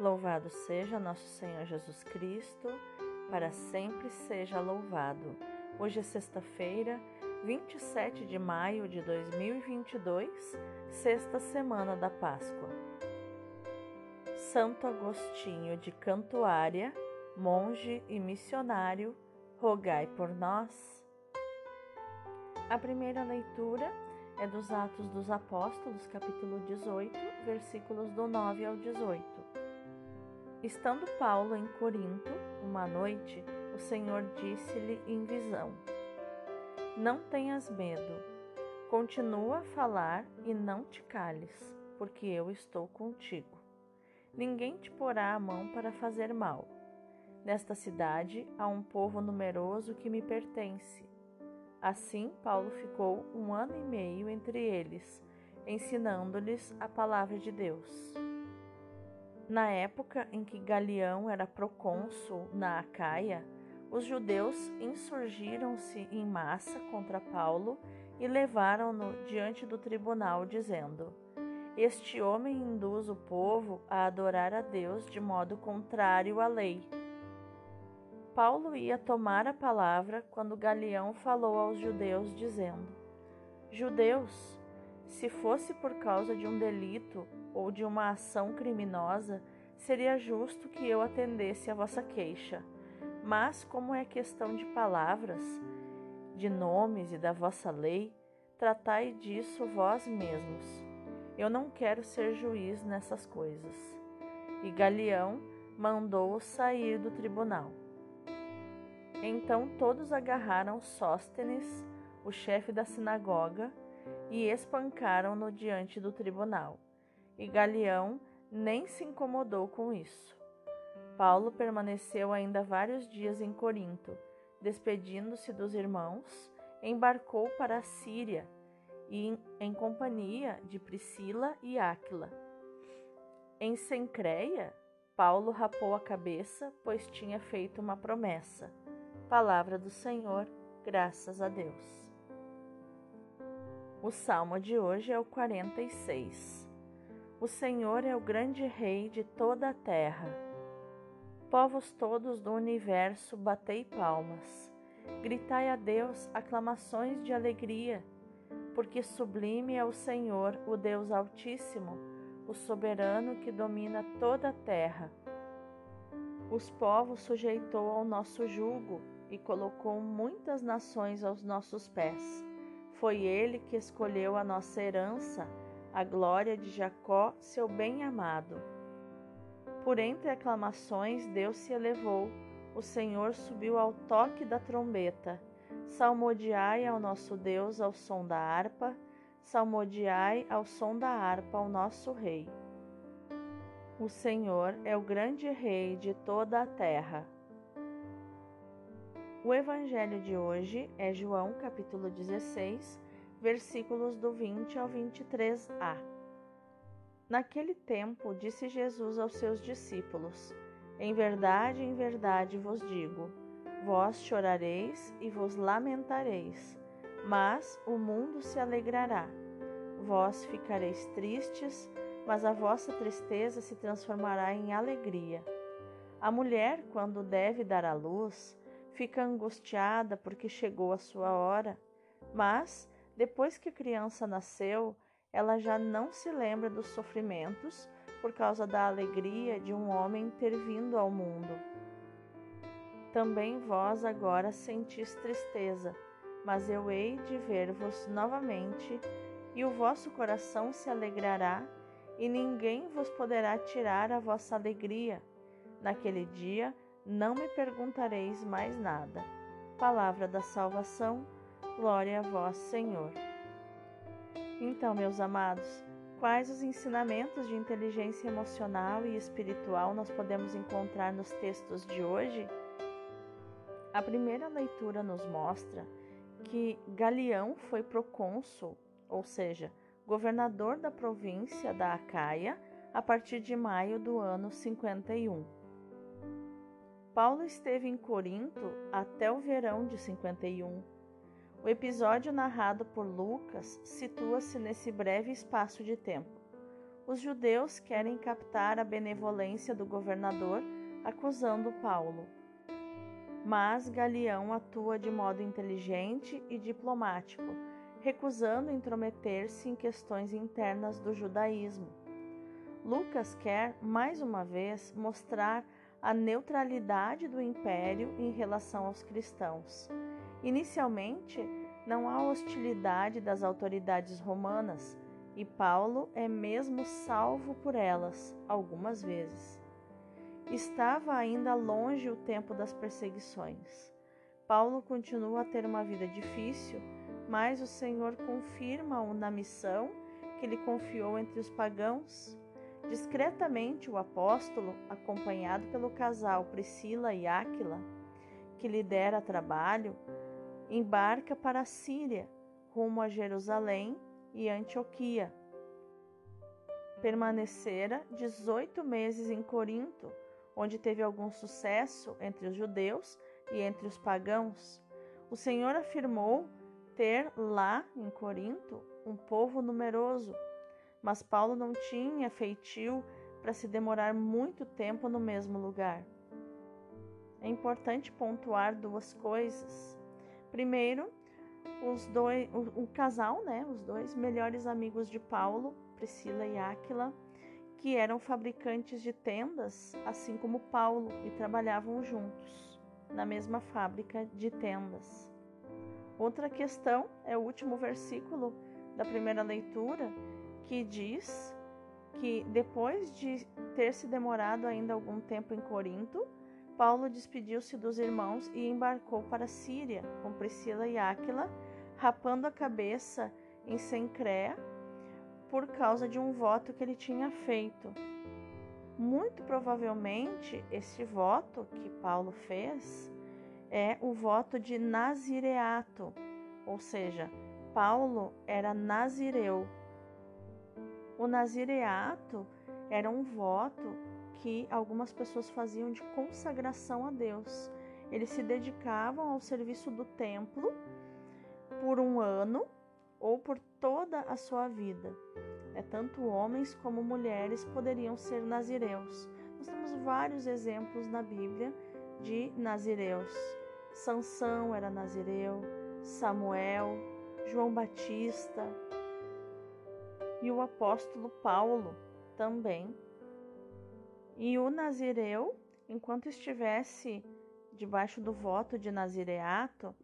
Louvado seja nosso Senhor Jesus Cristo, para sempre seja louvado. Hoje é sexta-feira, 27 de maio de 2022, sexta semana da Páscoa. Santo Agostinho de Cantuária, monge e missionário, rogai por nós. A primeira leitura é dos Atos dos Apóstolos, capítulo 18, versículos do 9 ao 18. Estando Paulo em Corinto, uma noite, o Senhor disse-lhe em visão: Não tenhas medo, continua a falar e não te cales, porque eu estou contigo. Ninguém te porá a mão para fazer mal. Nesta cidade há um povo numeroso que me pertence. Assim, Paulo ficou um ano e meio entre eles, ensinando-lhes a palavra de Deus. Na época em que Galião era procônsul na Acaia, os judeus insurgiram-se em massa contra Paulo e levaram-no diante do tribunal, dizendo: Este homem induz o povo a adorar a Deus de modo contrário à lei. Paulo ia tomar a palavra quando Galião falou aos judeus, dizendo: Judeus, se fosse por causa de um delito ou de uma ação criminosa, seria justo que eu atendesse a vossa queixa. Mas, como é questão de palavras, de nomes e da vossa lei, tratai disso vós mesmos. Eu não quero ser juiz nessas coisas. E Galião mandou-o sair do tribunal. Então todos agarraram Sóstenes, o chefe da sinagoga, e espancaram-no diante do tribunal. E Galião nem se incomodou com isso. Paulo permaneceu ainda vários dias em Corinto, despedindo-se dos irmãos, embarcou para a Síria e em, em companhia de Priscila e Áquila. Em Sencreia, Paulo rapou a cabeça, pois tinha feito uma promessa. Palavra do Senhor, graças a Deus. O salmo de hoje é o 46. O Senhor é o grande Rei de toda a terra. Povos todos do universo, batei palmas. Gritai a Deus aclamações de alegria, porque sublime é o Senhor, o Deus Altíssimo, o soberano que domina toda a terra. Os povos sujeitou ao nosso jugo e colocou muitas nações aos nossos pés. Foi ele que escolheu a nossa herança, a glória de Jacó, seu bem-amado. Por entre aclamações, Deus se elevou, o Senhor subiu ao toque da trombeta. Salmodiai ao nosso Deus ao som da harpa, salmodiai ao som da harpa ao nosso Rei. O Senhor é o grande Rei de toda a terra. O evangelho de hoje é João capítulo 16, versículos do 20 ao 23a. Naquele tempo, disse Jesus aos seus discípulos: Em verdade, em verdade vos digo: vós chorareis e vos lamentareis, mas o mundo se alegrará. Vós ficareis tristes, mas a vossa tristeza se transformará em alegria. A mulher, quando deve dar à luz, fica angustiada porque chegou a sua hora, mas depois que a criança nasceu, ela já não se lembra dos sofrimentos por causa da alegria de um homem ter vindo ao mundo. Também vós agora sentis tristeza, mas eu hei de ver-vos novamente, e o vosso coração se alegrará, e ninguém vos poderá tirar a vossa alegria. Naquele dia não me perguntareis mais nada. Palavra da salvação, glória a vós, Senhor. Então, meus amados, quais os ensinamentos de inteligência emocional e espiritual nós podemos encontrar nos textos de hoje? A primeira leitura nos mostra que Galião foi procônsul, ou seja, governador da província da Acaia, a partir de maio do ano 51. Paulo esteve em Corinto até o verão de 51. O episódio narrado por Lucas situa-se nesse breve espaço de tempo. os judeus querem captar a benevolência do governador, acusando Paulo. Mas Galião atua de modo inteligente e diplomático, recusando intrometer-se em questões internas do judaísmo. Lucas quer, mais uma vez, mostrar a neutralidade do império em relação aos cristãos. Inicialmente, não há hostilidade das autoridades romanas e Paulo é mesmo salvo por elas algumas vezes. Estava ainda longe o tempo das perseguições. Paulo continua a ter uma vida difícil, mas o Senhor confirma-o na missão que lhe confiou entre os pagãos Discretamente, o apóstolo, acompanhado pelo casal Priscila e Áquila, que lhe dera trabalho, embarca para a Síria, rumo a Jerusalém e Antioquia. Permanecera 18 meses em Corinto, onde teve algum sucesso entre os judeus e entre os pagãos. O Senhor afirmou ter lá em Corinto um povo numeroso mas Paulo não tinha feitio para se demorar muito tempo no mesmo lugar. É importante pontuar duas coisas. Primeiro, os dois, o, o casal, né, os dois melhores amigos de Paulo, Priscila e Áquila, que eram fabricantes de tendas, assim como Paulo, e trabalhavam juntos na mesma fábrica de tendas. Outra questão é o último versículo da primeira leitura, que diz que depois de ter se demorado ainda algum tempo em Corinto, Paulo despediu-se dos irmãos e embarcou para a Síria com Priscila e Áquila, rapando a cabeça em Sencréa por causa de um voto que ele tinha feito. Muito provavelmente esse voto que Paulo fez é o voto de nazireato, ou seja, Paulo era nazireu, o nazireato era um voto que algumas pessoas faziam de consagração a Deus. Eles se dedicavam ao serviço do templo por um ano ou por toda a sua vida. É, tanto homens como mulheres poderiam ser nazireus. Nós temos vários exemplos na Bíblia de nazireus. Sansão era nazireu, Samuel, João Batista, e o apóstolo Paulo também. E o nazireu, enquanto estivesse debaixo do voto de nazireato,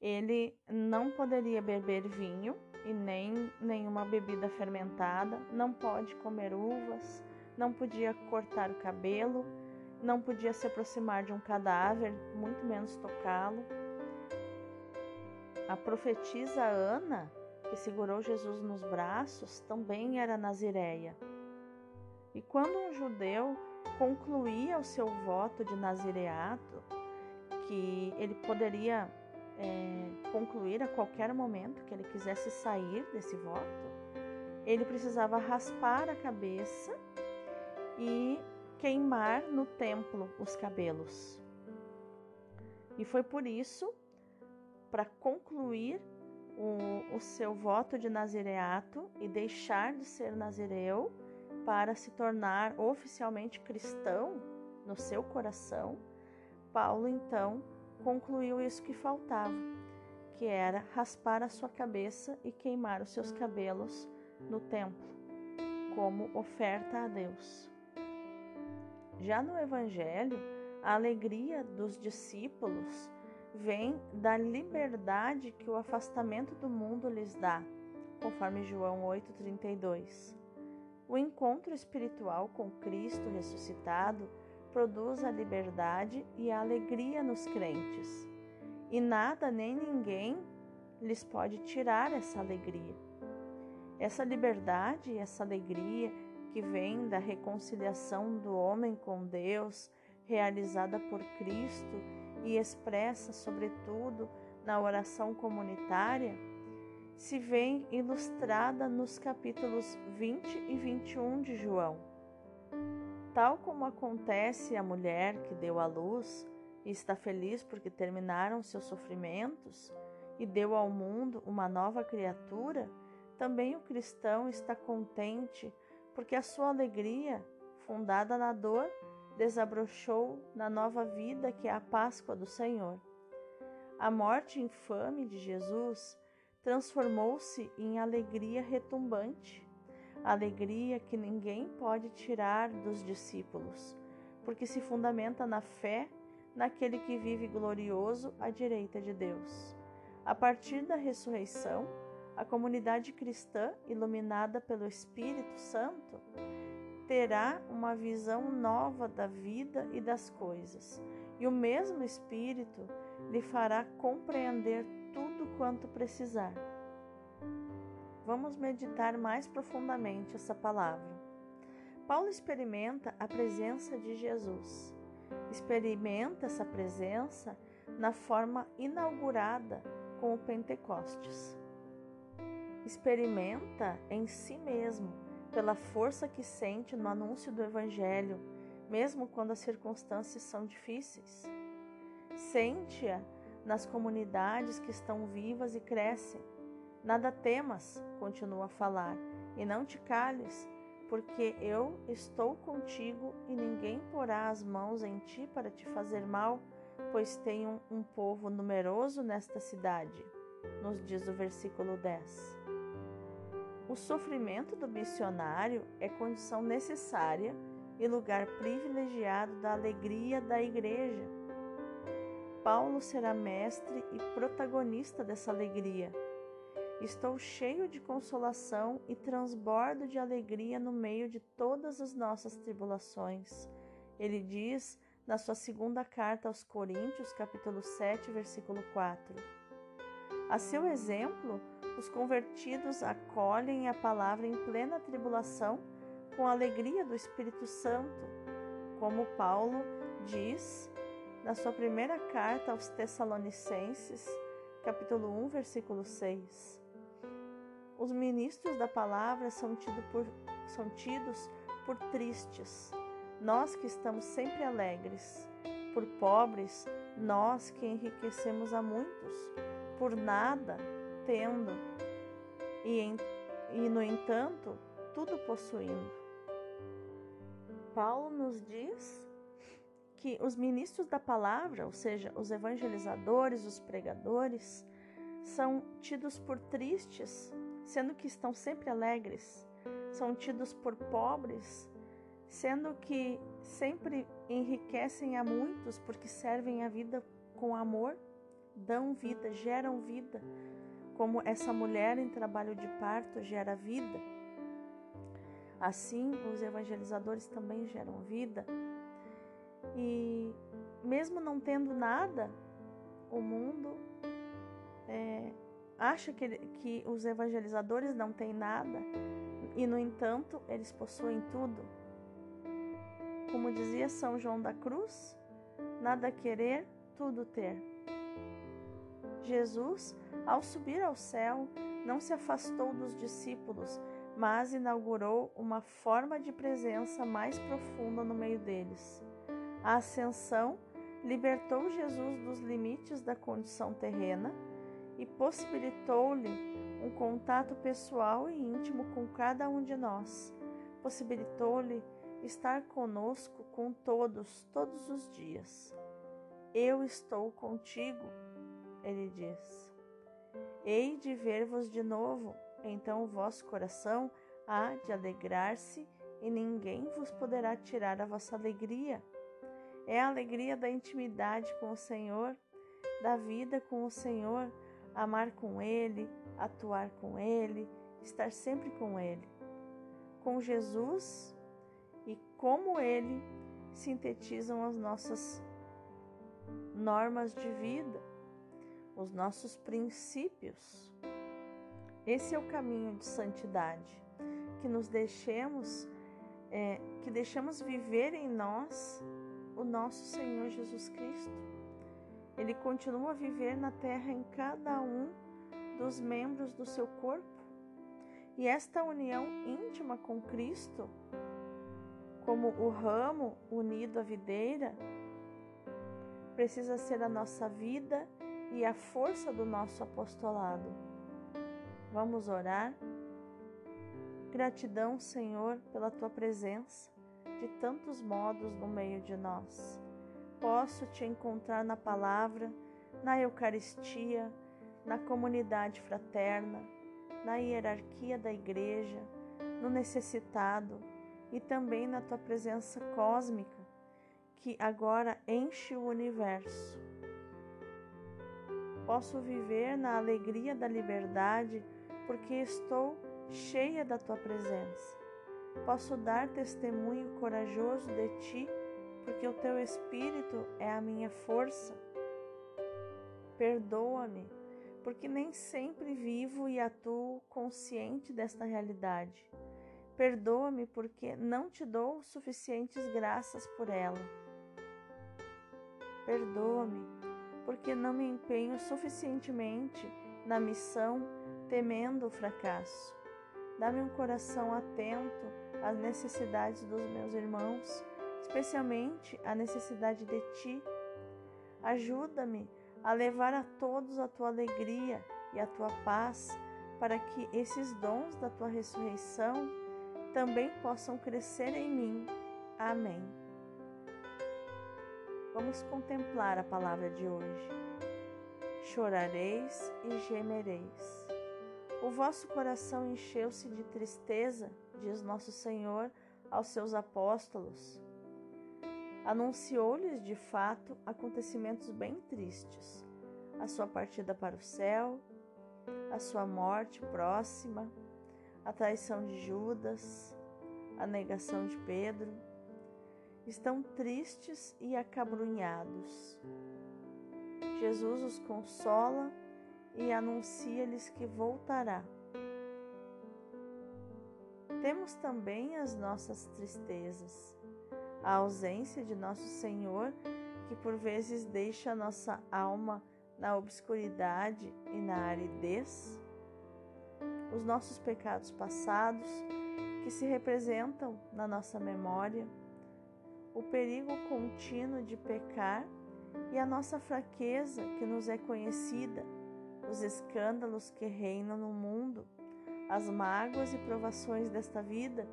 ele não poderia beber vinho e nem nenhuma bebida fermentada, não pode comer uvas, não podia cortar o cabelo, não podia se aproximar de um cadáver, muito menos tocá-lo. A profetisa Ana que segurou Jesus nos braços, também era nazireia. E quando um judeu concluía o seu voto de nazireato, que ele poderia é, concluir a qualquer momento que ele quisesse sair desse voto, ele precisava raspar a cabeça e queimar no templo os cabelos. E foi por isso, para concluir o, o seu voto de nazireato e deixar de ser nazireu para se tornar oficialmente cristão no seu coração, Paulo então concluiu isso que faltava, que era raspar a sua cabeça e queimar os seus cabelos no templo, como oferta a Deus. Já no Evangelho, a alegria dos discípulos vem da liberdade que o afastamento do mundo lhes dá, conforme João 8,32. O encontro espiritual com Cristo ressuscitado produz a liberdade e a alegria nos crentes, e nada nem ninguém lhes pode tirar essa alegria. Essa liberdade e essa alegria que vem da reconciliação do homem com Deus, realizada por Cristo e expressa, sobretudo, na oração comunitária, se vê ilustrada nos capítulos 20 e 21 de João. Tal como acontece a mulher que deu à luz e está feliz porque terminaram seus sofrimentos e deu ao mundo uma nova criatura, também o cristão está contente porque a sua alegria, fundada na dor, desabrochou na nova vida que é a Páscoa do Senhor. A morte infame de Jesus transformou-se em alegria retumbante, alegria que ninguém pode tirar dos discípulos, porque se fundamenta na fé naquele que vive glorioso à direita de Deus. A partir da ressurreição, a comunidade cristã, iluminada pelo Espírito Santo, terá uma visão nova da vida e das coisas, e o mesmo Espírito lhe fará compreender tudo quanto precisar. Vamos meditar mais profundamente essa palavra. Paulo experimenta a presença de Jesus. Experimenta essa presença na forma inaugurada com o Pentecostes. Experimenta em si mesmo, pela força que sente no anúncio do Evangelho, mesmo quando as circunstâncias são difíceis. Sente-a nas comunidades que estão vivas e crescem. Nada temas, continua a falar, e não te cales, porque eu estou contigo e ninguém porá as mãos em ti para te fazer mal, pois tenho um povo numeroso nesta cidade, nos diz o versículo 10. O sofrimento do missionário é condição necessária e lugar privilegiado da alegria da igreja. Paulo será mestre e protagonista dessa alegria. Estou cheio de consolação e transbordo de alegria no meio de todas as nossas tribulações. Ele diz na sua segunda carta aos Coríntios, capítulo 7, versículo 4. A seu exemplo, os convertidos acolhem a palavra em plena tribulação com a alegria do Espírito Santo, como Paulo diz na sua primeira carta aos Tessalonicenses, capítulo 1, versículo 6. Os ministros da palavra são, tido por, são tidos por tristes, nós que estamos sempre alegres, por pobres, nós que enriquecemos a muitos, por nada tendo, e, em, e no entanto, tudo possuindo. Paulo nos diz que os ministros da palavra, ou seja, os evangelizadores, os pregadores, são tidos por tristes sendo que estão sempre alegres, são tidos por pobres, sendo que sempre enriquecem a muitos porque servem a vida com amor, dão vida, geram vida, como essa mulher em trabalho de parto gera vida. Assim, os evangelizadores também geram vida. E mesmo não tendo nada, o mundo é, acha que, que os evangelizadores não têm nada e, no entanto, eles possuem tudo. Como dizia São João da Cruz, nada querer, tudo ter. Jesus, ao subir ao céu, não se afastou dos discípulos, mas inaugurou uma forma de presença mais profunda no meio deles. A ascensão libertou Jesus dos limites da condição terrena e possibilitou-lhe um contato pessoal e íntimo com cada um de nós. Possibilitou-lhe estar conosco com todos, todos os dias. Eu estou contigo, ele diz. Hei de ver-vos de novo, então o vosso coração há de alegrar-se e ninguém vos poderá tirar a vossa alegria. É a alegria da intimidade com o Senhor, da vida com o Senhor amar com Ele, atuar com Ele, estar sempre com Ele. Com Jesus e como Ele sintetizam as nossas normas de vida, os nossos princípios. Esse é o caminho de santidade, que nos deixemos, é, que deixamos viver em nós o nosso Senhor Jesus Cristo ele continua a viver na terra em cada um dos membros do seu corpo. E esta união íntima com Cristo, como o ramo unido à videira, precisa ser a nossa vida e a força do nosso apostolado. Vamos orar? Gratidão, Senhor, pela tua presença de tantos modos no meio de nós. Posso te encontrar na palavra, na Eucaristia, na comunidade fraterna, na hierarquia da igreja, no necessitado e também na tua presença cósmica, que agora enche o universo. Posso viver na alegria da liberdade porque estou cheia da tua presença. Posso dar testemunho corajoso de ti porque o teu espírito é a minha força. Perdoa-me, porque nem sempre vivo e atuo consciente desta realidade. Perdoa-me porque não te dou suficientes graças por ela. Perdoa-me porque não me empenho suficientemente na missão, temendo o fracasso. Dá-me um coração atento às necessidades dos meus irmãos, especialmente a necessidade de ti. Ajuda-me a levar a todos a tua alegria e a tua paz, para que esses dons da tua ressurreição também possam crescer em mim. Amém. Vamos contemplar a palavra de hoje. Chorareis e gemereis. O vosso coração encheu-se de tristeza, diz nosso Senhor aos seus apóstolos. Anunciou-lhes de fato acontecimentos bem tristes: a sua partida para o céu, a sua morte próxima, a traição de Judas, a negação de Pedro, estão tristes e acabrunhados. Jesus os consola e anuncia-lhes que voltará. Temos também as nossas tristezas, a ausência de nosso Senhor, que por vezes deixa nossa alma na obscuridade e na aridez, os nossos pecados passados, que se representam na nossa memória, o perigo contínuo de pecar e a nossa fraqueza que nos é conhecida, os escândalos que reinam no mundo, as mágoas e provações desta vida,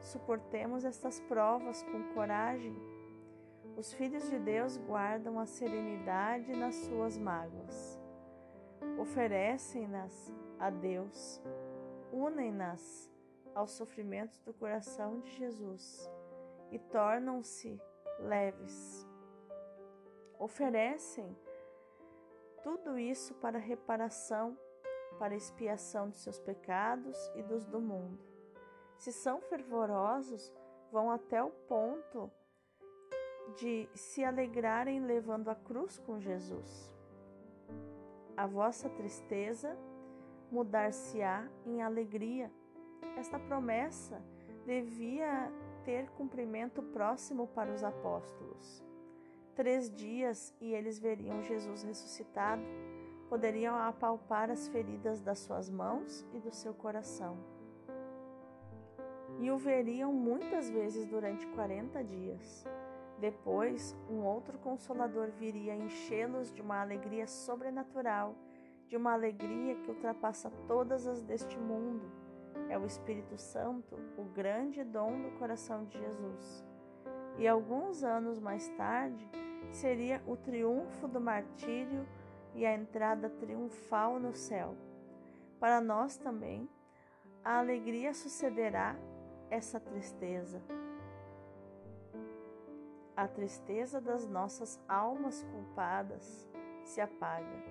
suportemos estas provas com coragem. Os filhos de Deus guardam a serenidade nas suas mágoas. Oferecem-nas a Deus, unem-nas aos sofrimentos do coração de Jesus e tornam-se leves. Oferecem tudo isso para reparação, para expiação de seus pecados e dos do mundo. Se são fervorosos, vão até o ponto de se alegrarem levando a cruz com Jesus. A vossa tristeza mudar-se-á em alegria. Esta promessa devia ter cumprimento próximo para os apóstolos três dias e eles veriam Jesus ressuscitado, poderiam apalpar as feridas das suas mãos e do seu coração. E o veriam muitas vezes durante quarenta dias. Depois, um outro consolador viria enchê-los de uma alegria sobrenatural, de uma alegria que ultrapassa todas as deste mundo. É o Espírito Santo, o grande dom do coração de Jesus. E alguns anos mais tarde, seria o triunfo do martírio e a entrada triunfal no céu. Para nós também, a alegria sucederá essa tristeza. A tristeza das nossas almas culpadas se apaga.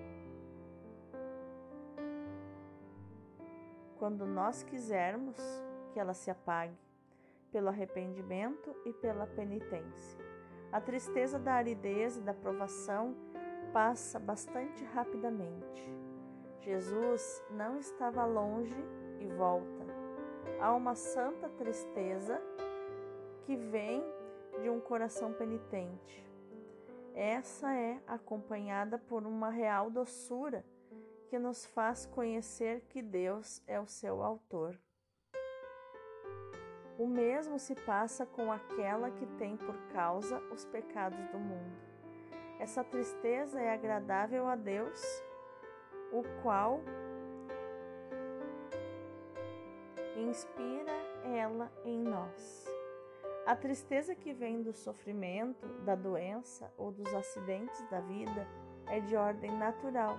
Quando nós quisermos que ela se apague, pelo arrependimento e pela penitência. A tristeza da aridez e da provação passa bastante rapidamente. Jesus não estava longe e volta. Há uma santa tristeza que vem de um coração penitente. Essa é acompanhada por uma real doçura que nos faz conhecer que Deus é o seu autor. O mesmo se passa com aquela que tem por causa os pecados do mundo. Essa tristeza é agradável a Deus, o qual inspira ela em nós. A tristeza que vem do sofrimento, da doença ou dos acidentes da vida é de ordem natural,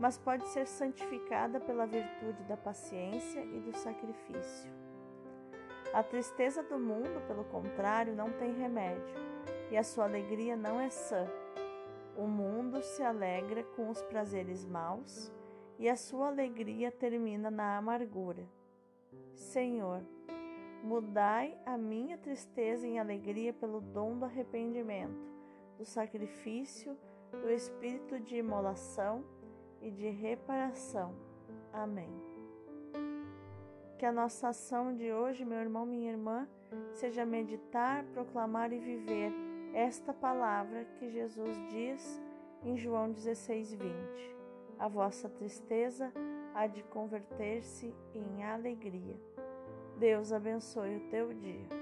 mas pode ser santificada pela virtude da paciência e do sacrifício. A tristeza do mundo, pelo contrário, não tem remédio, e a sua alegria não é sã. O mundo se alegra com os prazeres maus, e a sua alegria termina na amargura. Senhor, mudai a minha tristeza em alegria pelo dom do arrependimento, do sacrifício, do espírito de imolação e de reparação. Amém. Que a nossa ação de hoje, meu irmão, minha irmã, seja meditar, proclamar e viver esta palavra que Jesus diz em João 16, 20. A vossa tristeza há de converter-se em alegria. Deus abençoe o teu dia.